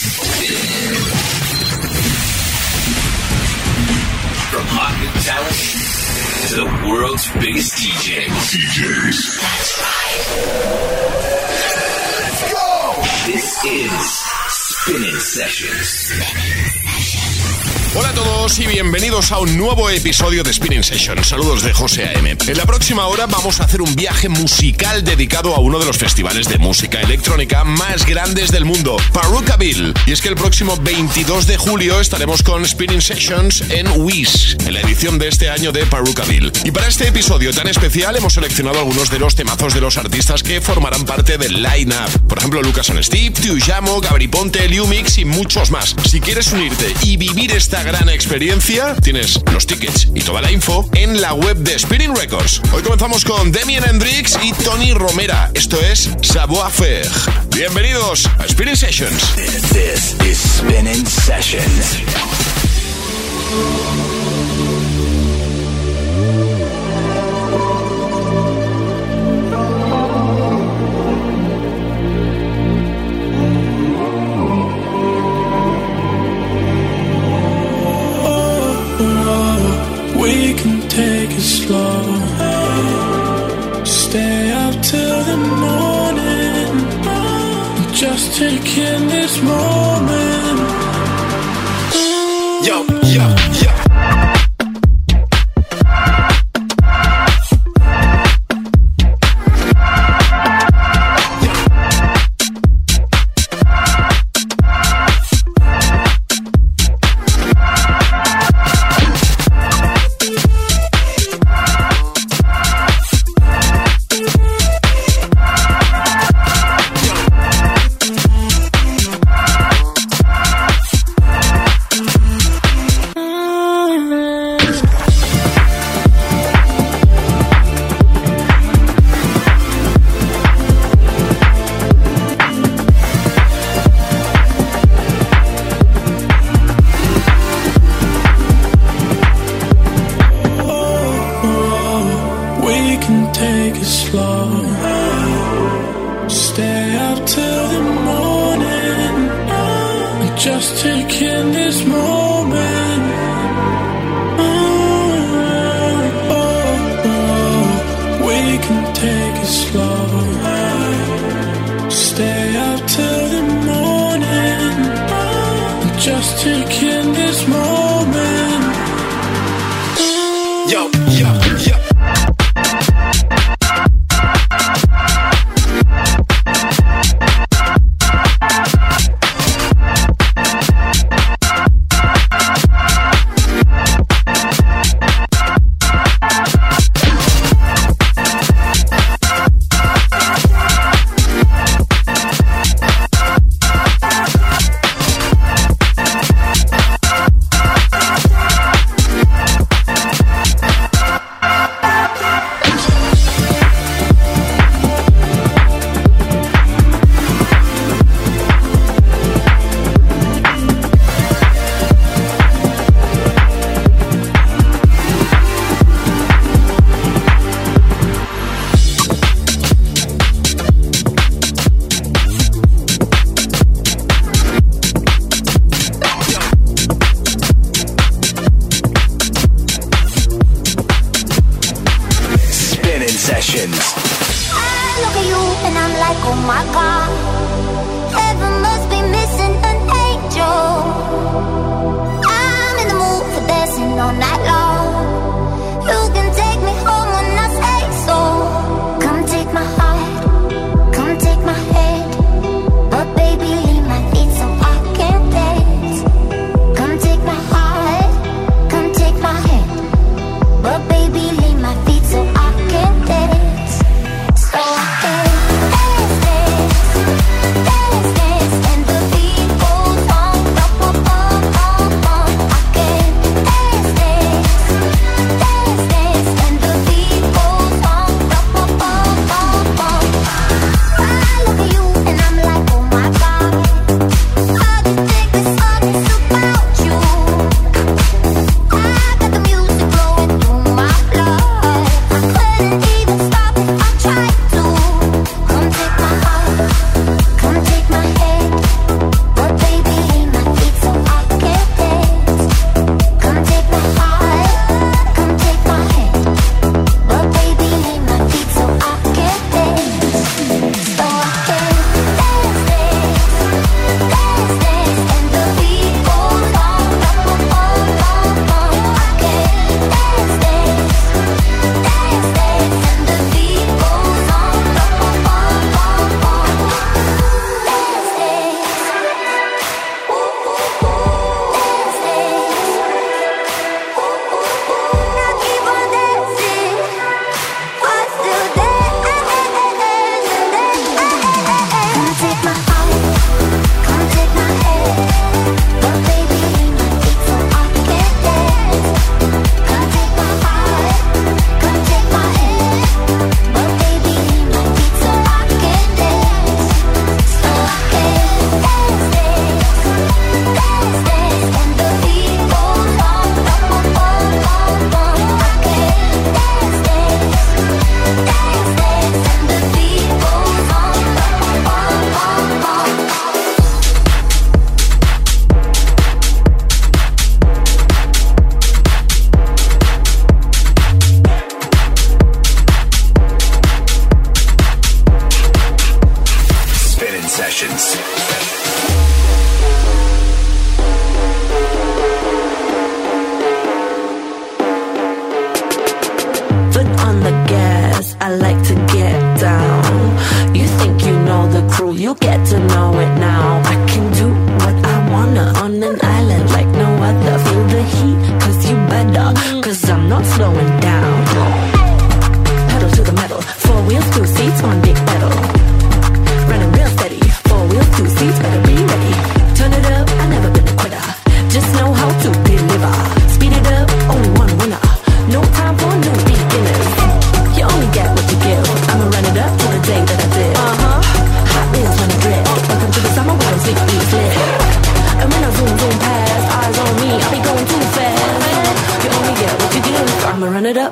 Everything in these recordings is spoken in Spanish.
From hot new talent to the world's biggest DJs. DJs. That's right. Let's go! This is Spinning Sessions. Hola a todos y bienvenidos a un nuevo episodio de Spinning Session. Saludos de José A.M. En la próxima hora vamos a hacer un viaje musical dedicado a uno de los festivales de música electrónica más grandes del mundo, Bill. Y es que el próximo 22 de julio estaremos con Spinning Sessions en Wish, en la edición de este año de Bill. Y para este episodio tan especial hemos seleccionado algunos de los temazos de los artistas que formarán parte del line-up. Por ejemplo, Lucas and Steve, Tiujamo, Gabri Ponte, Liumix y muchos más. Si quieres unirte y vivir esta gran experiencia, tienes los tickets y toda la info en la web de Spinning Records. Hoy comenzamos con Demian Hendrix y Tony Romera. Esto es Savoir Faire. Bienvenidos a Spinning Sessions. magic in this moment. Yo.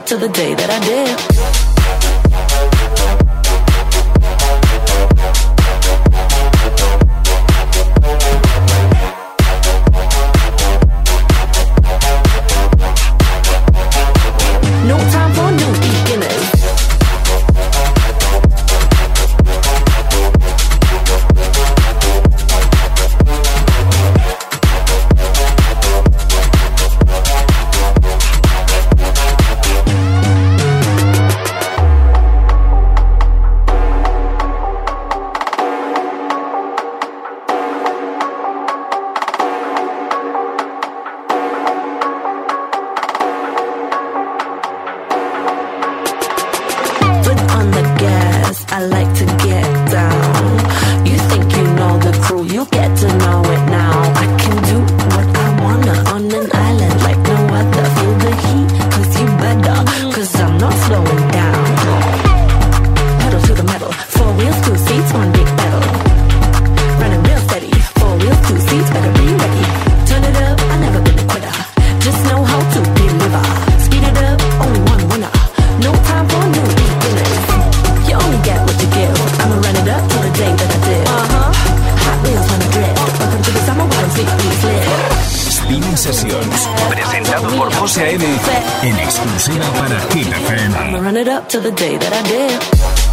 To the day that I did. To the day that I did.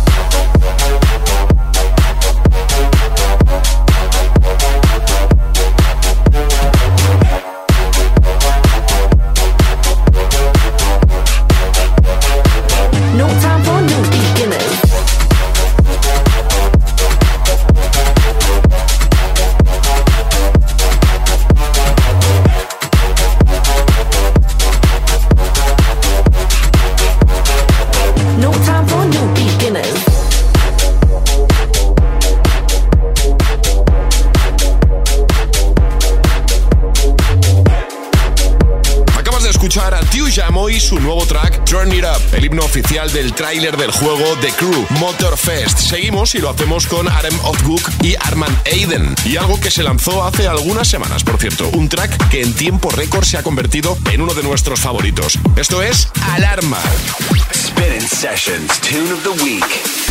Oficial del tráiler del juego The Crew Motorfest. Seguimos y lo hacemos con Arem Othgook y Armand Aiden. Y algo que se lanzó hace algunas semanas, por cierto. Un track que en tiempo récord se ha convertido en uno de nuestros favoritos. Esto es Alarma. Sessions, Tune of the Week.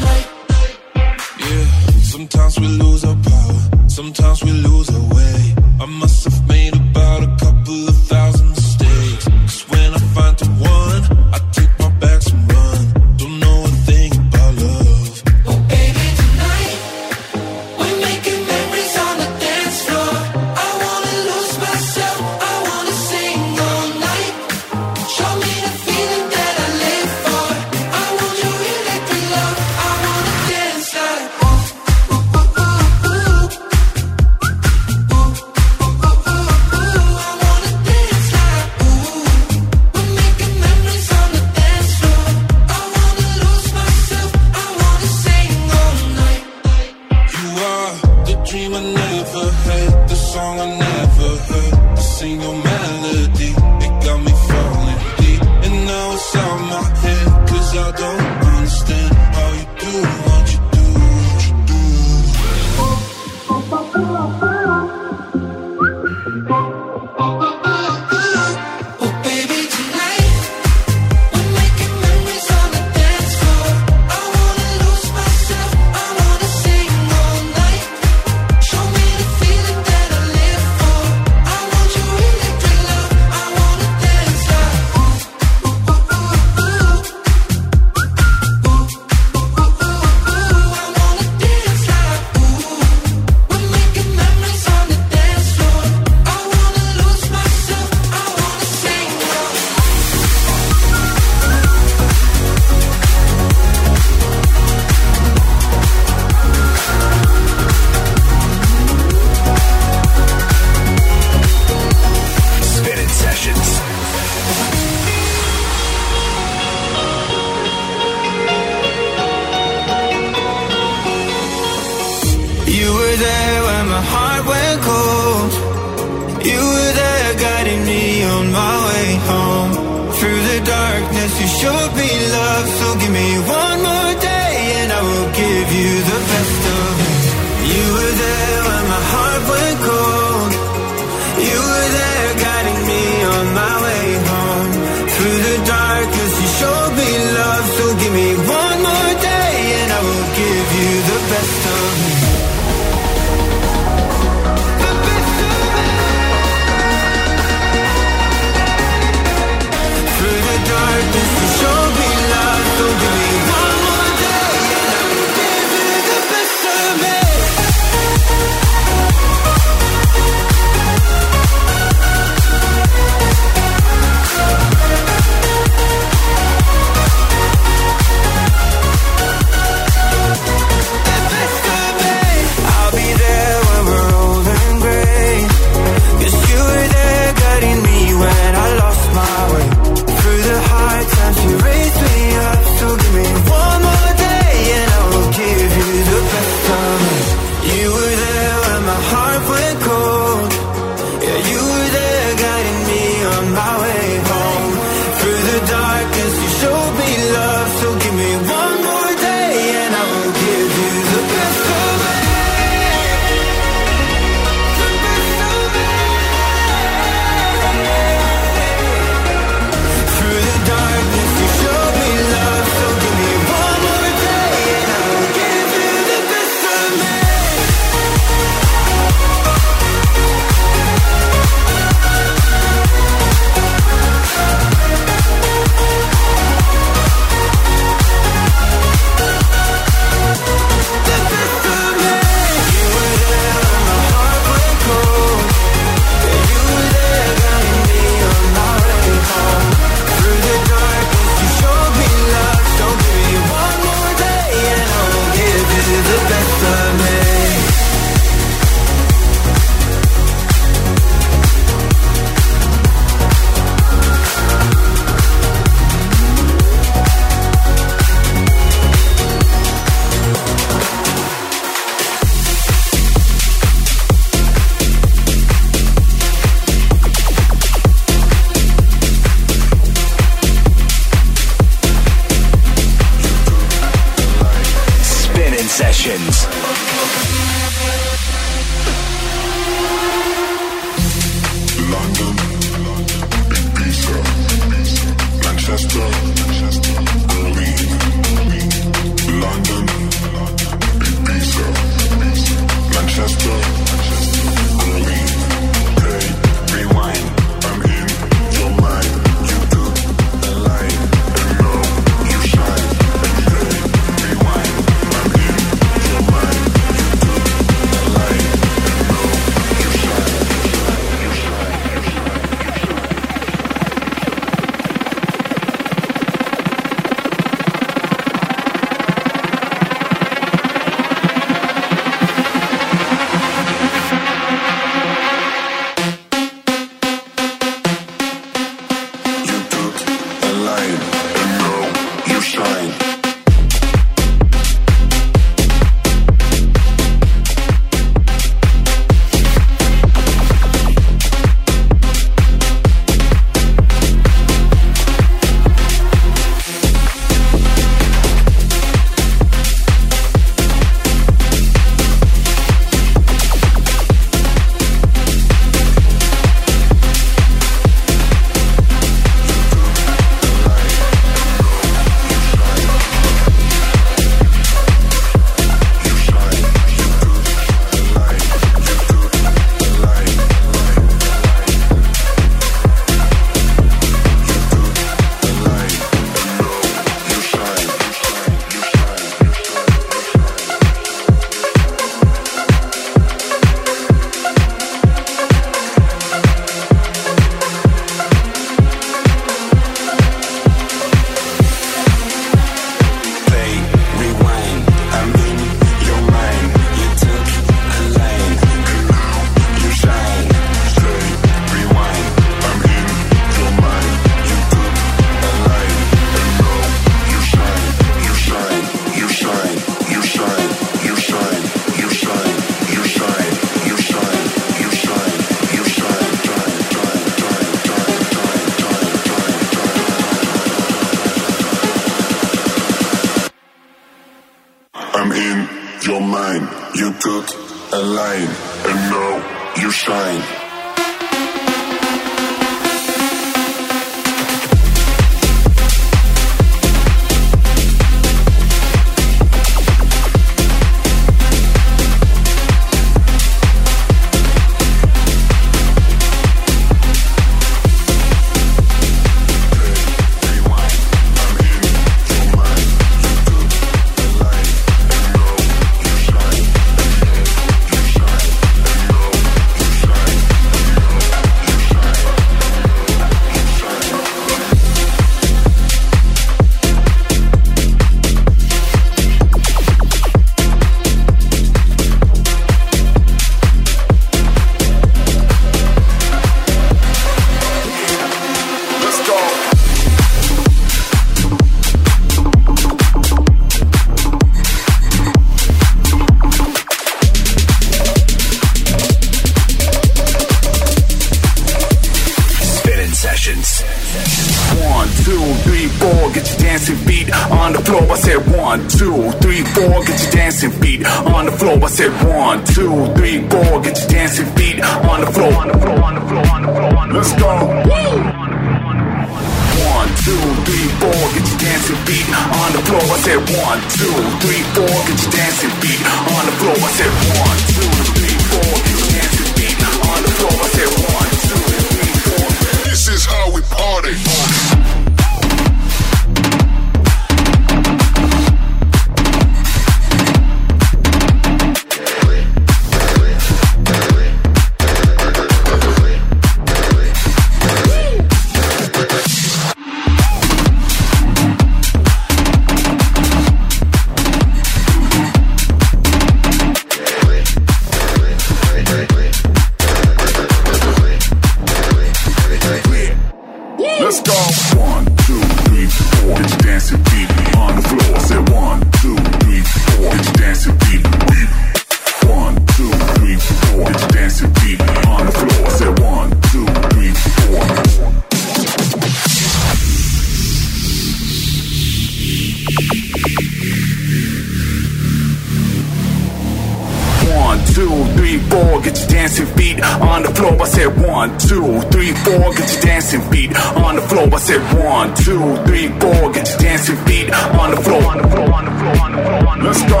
One, two, three, four, get your dancing feet on the floor. I said one, two, three, four, get your dancing feet on the floor. On the floor, on the floor, on the floor, on the floor. Let's go.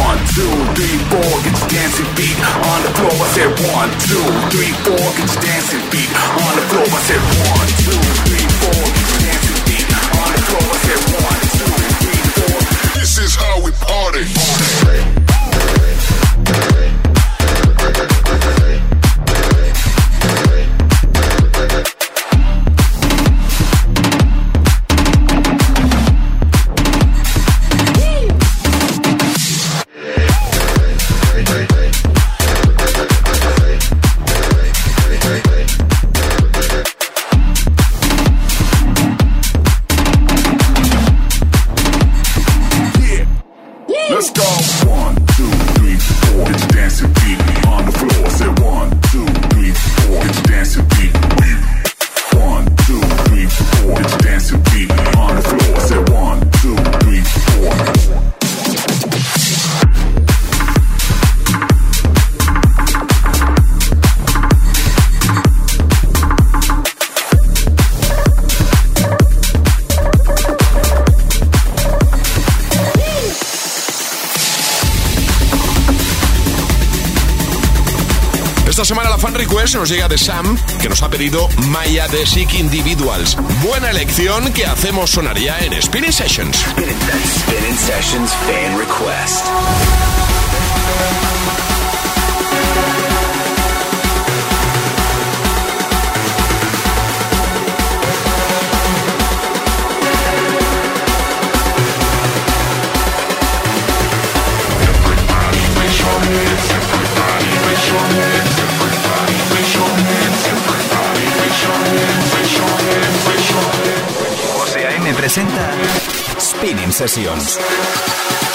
One, two, three, four, get your dancing feet on the floor. I said one, two, three, four, get your dancing feet on the floor. I said one, two, three, four, get your dancing feet on the floor. I said one, two, three, four. This is how we party. se nos llega de Sam, que nos ha pedido Maya de Sick Individuals. Buena elección que hacemos sonar ya en Spirit Sessions. Spinning Sessions Fan Request. Spinning Sessions.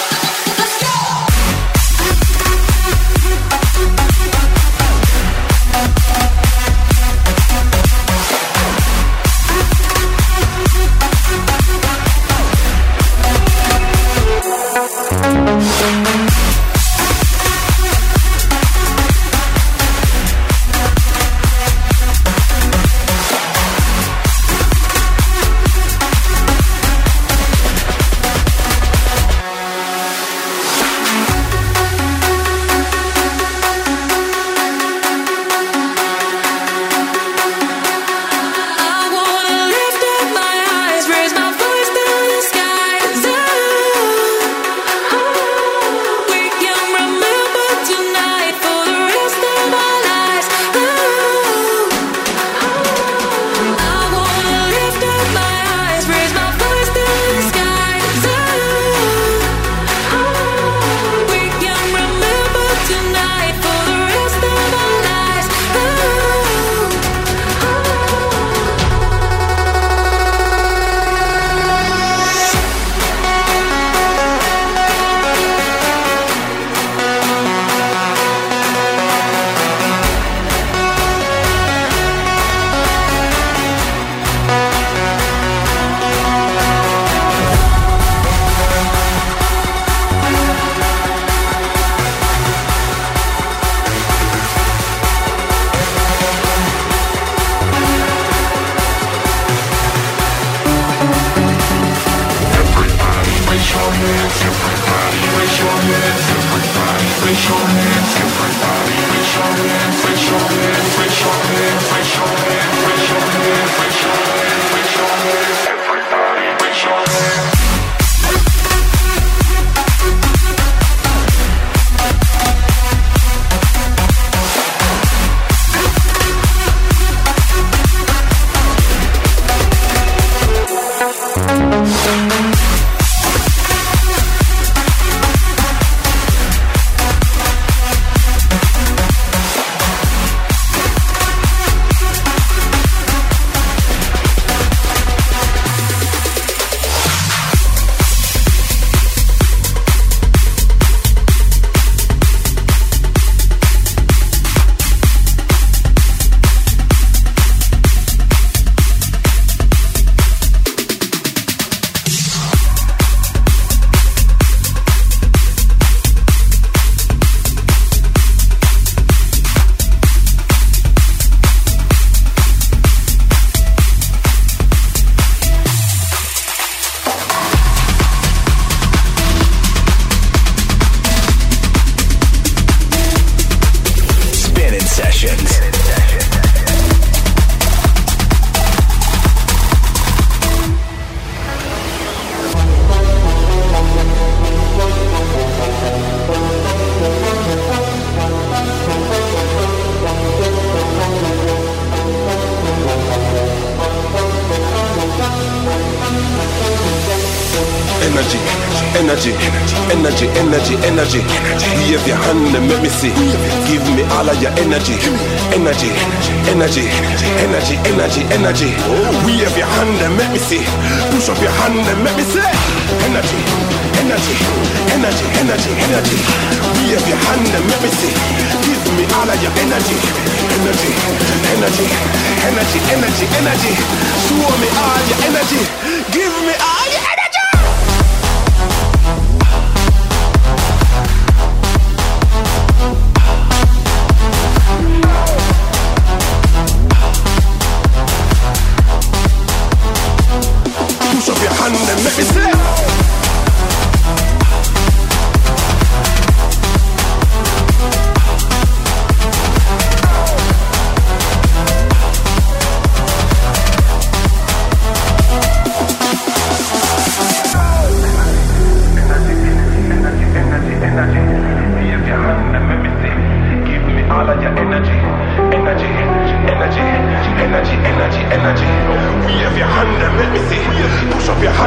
energy, energy. Wave your hand and make me see. Push up your hand and make me see.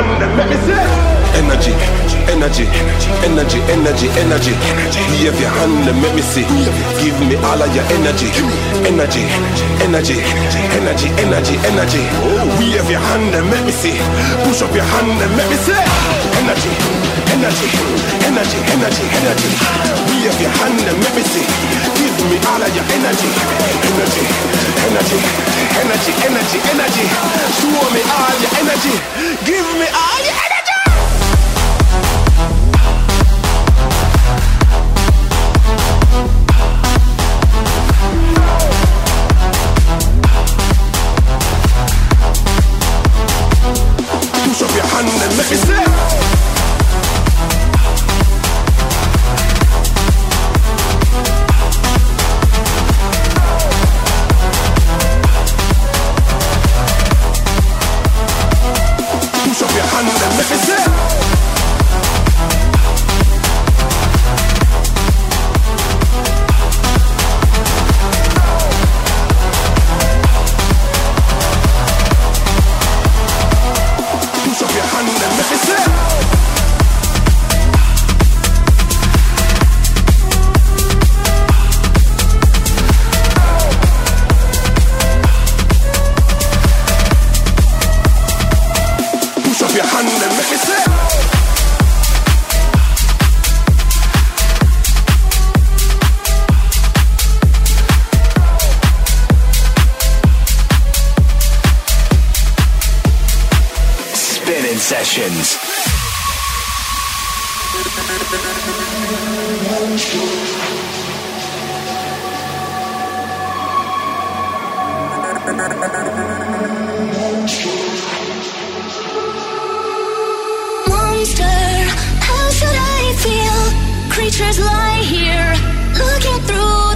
Let me see energy, energy, energy, energy, energy. Give your hand and let me see. Give me all of your energy, energy, energy, energy, energy, energy. energy. Oh, give your hand and let me see. Push up your hand and let me see. Energy, energy, energy, energy, energy. Wave your hand and let me see. Give me all of your energy, energy, energy, energy, energy, energy. Show me all your energy. Give me all your energy. Monster, how should I feel? Creatures lie here, looking through.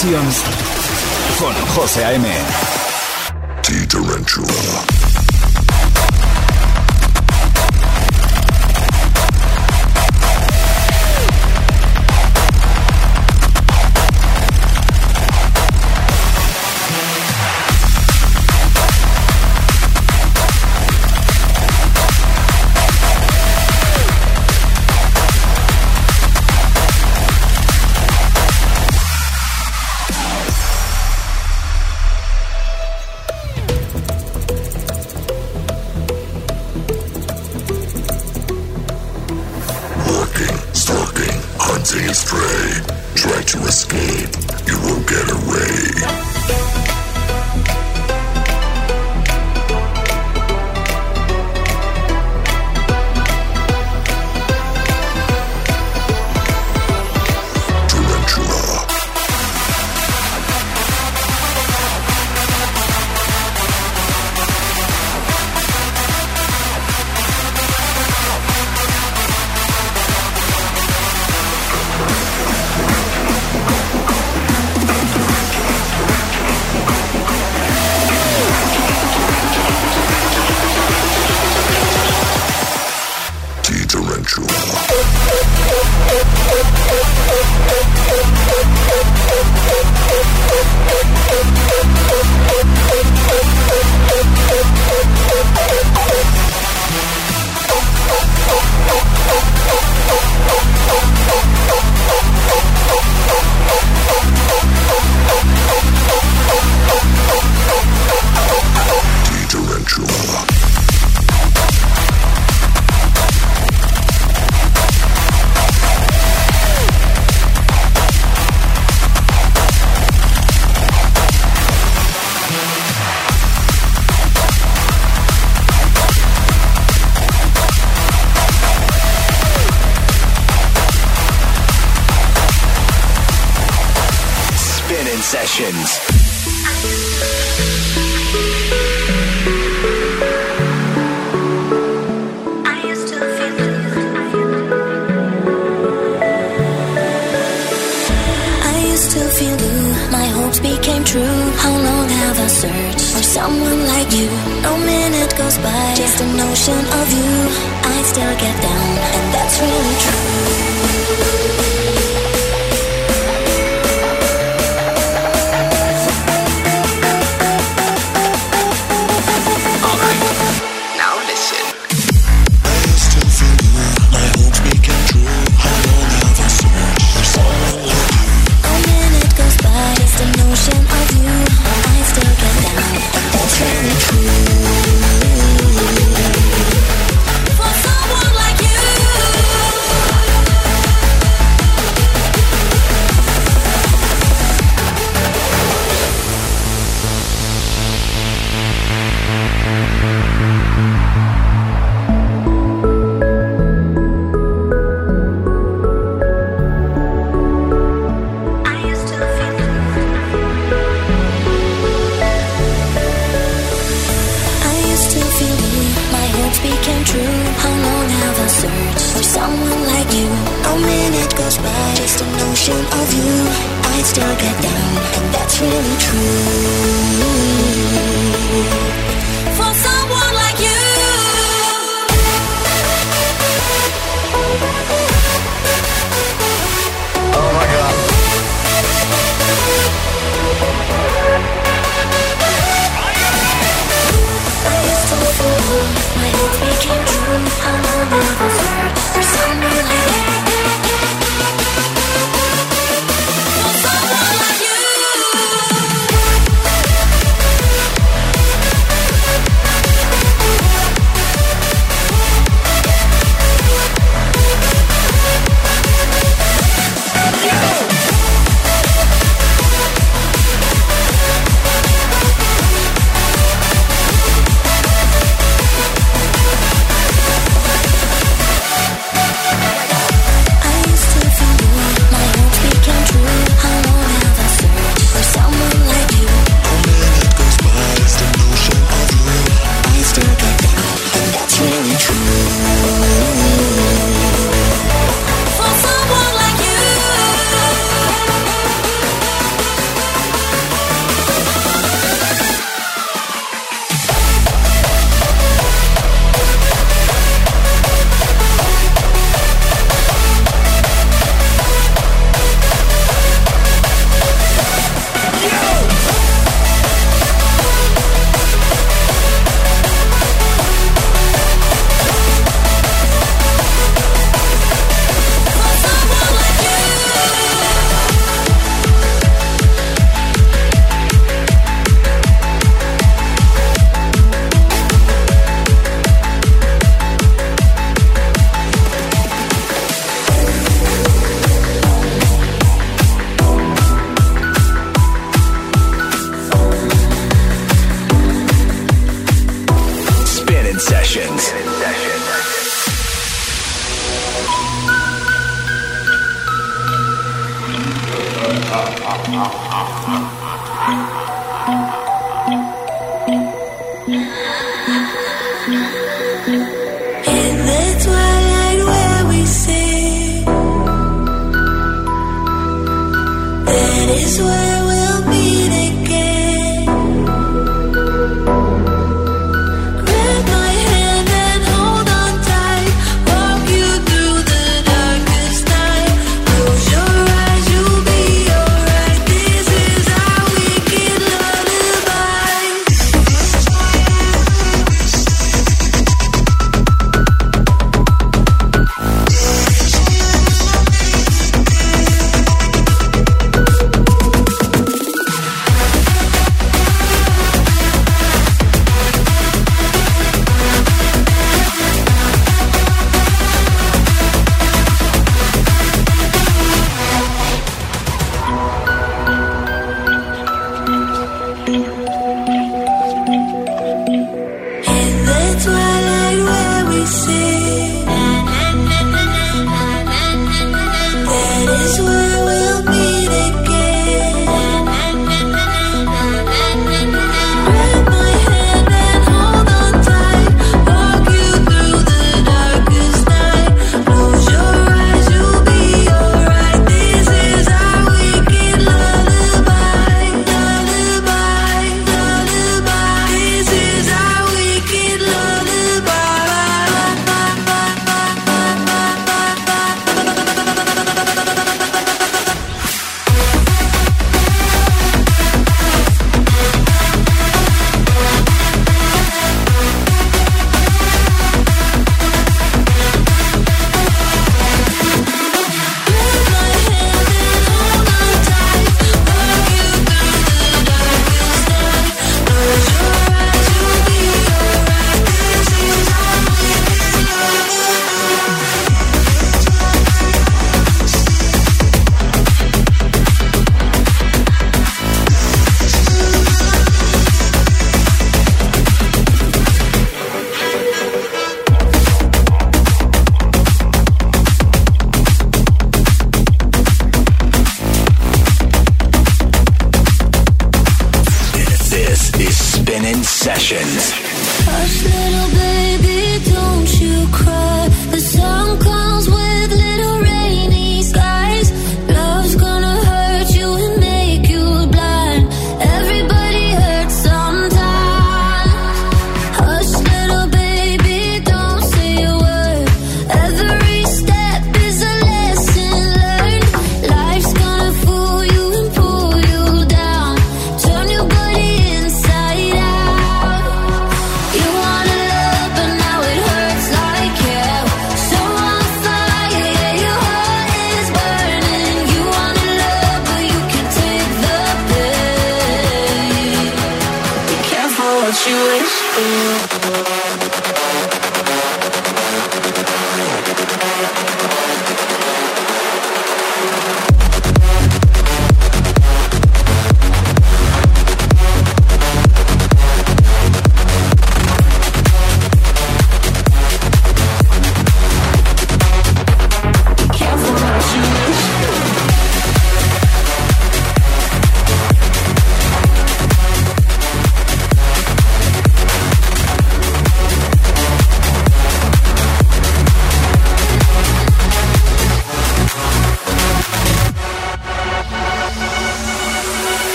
Sessions con José A.M. T-Tarantula. al someone like you. A minute goes by, just a notion of you. I'd still get down, and that's really true. For someone like you. Oh my god. My hopes became true. I'll never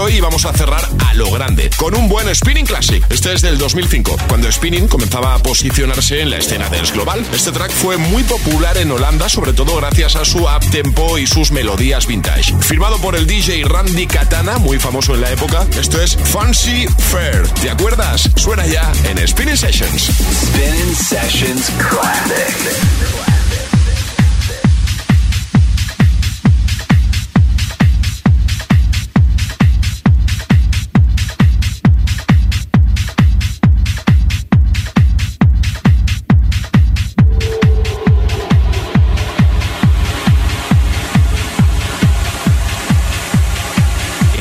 hoy vamos a cerrar a lo grande, con un buen Spinning Classic. Este es del 2005, cuando Spinning comenzaba a posicionarse en la escena dance global. Este track fue muy popular en Holanda, sobre todo gracias a su up tempo y sus melodías vintage. Firmado por el DJ Randy Katana, muy famoso en la época, esto es Fancy Fair. ¿Te acuerdas? Suena ya en Spinning Sessions. Spinning Sessions Classic.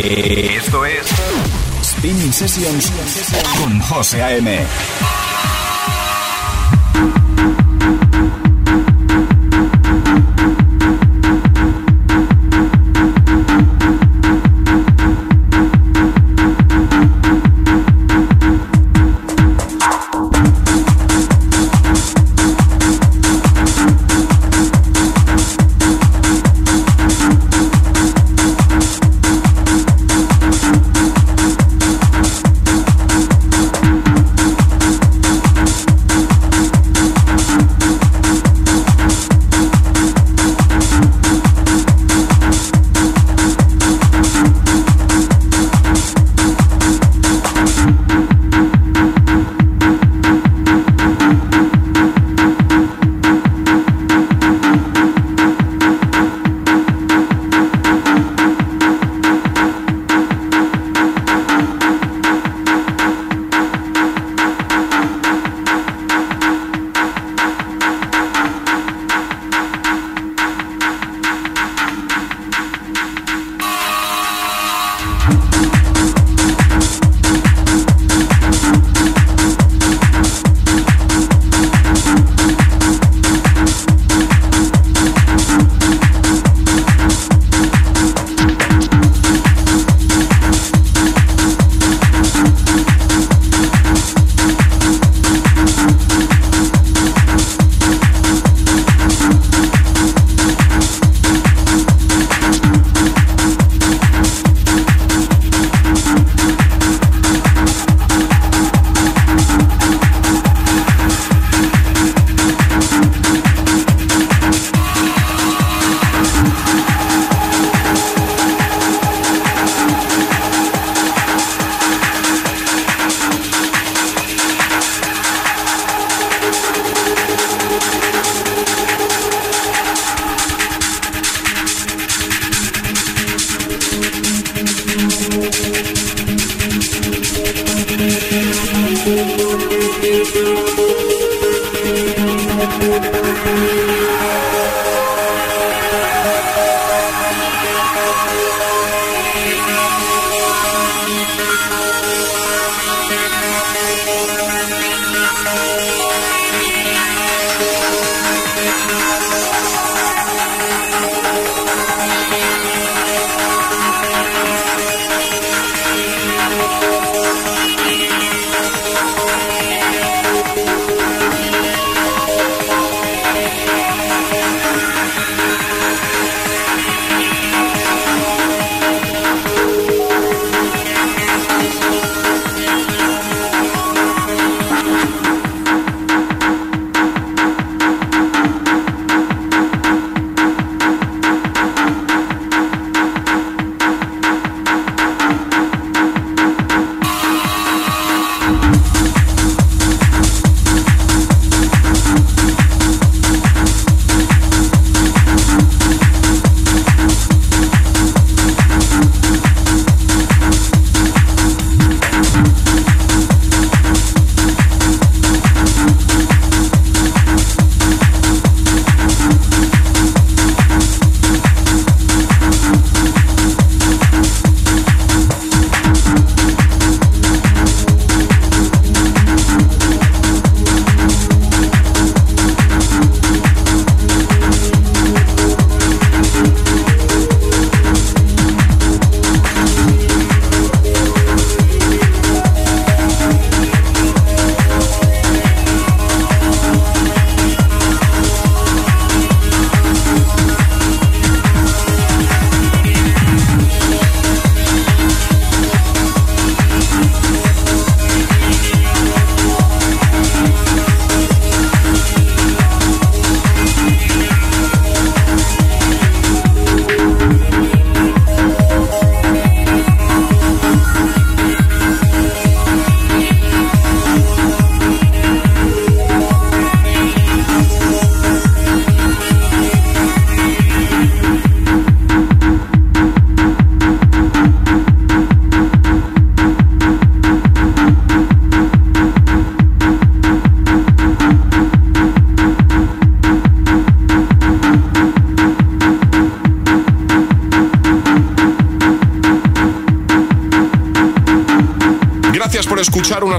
Esto es Spinning Sessions con José A.M.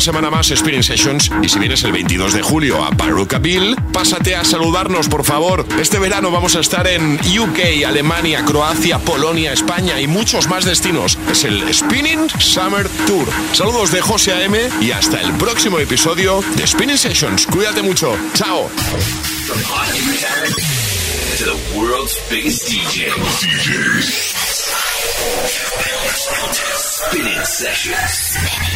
Una semana más Spinning Sessions. Y si vienes el 22 de julio a Bill, pásate a saludarnos, por favor. Este verano vamos a estar en UK, Alemania, Croacia, Polonia, España y muchos más destinos. Es el Spinning Summer Tour. Saludos de José AM y hasta el próximo episodio de Spinning Sessions. Cuídate mucho. Chao. Spinning Sessions.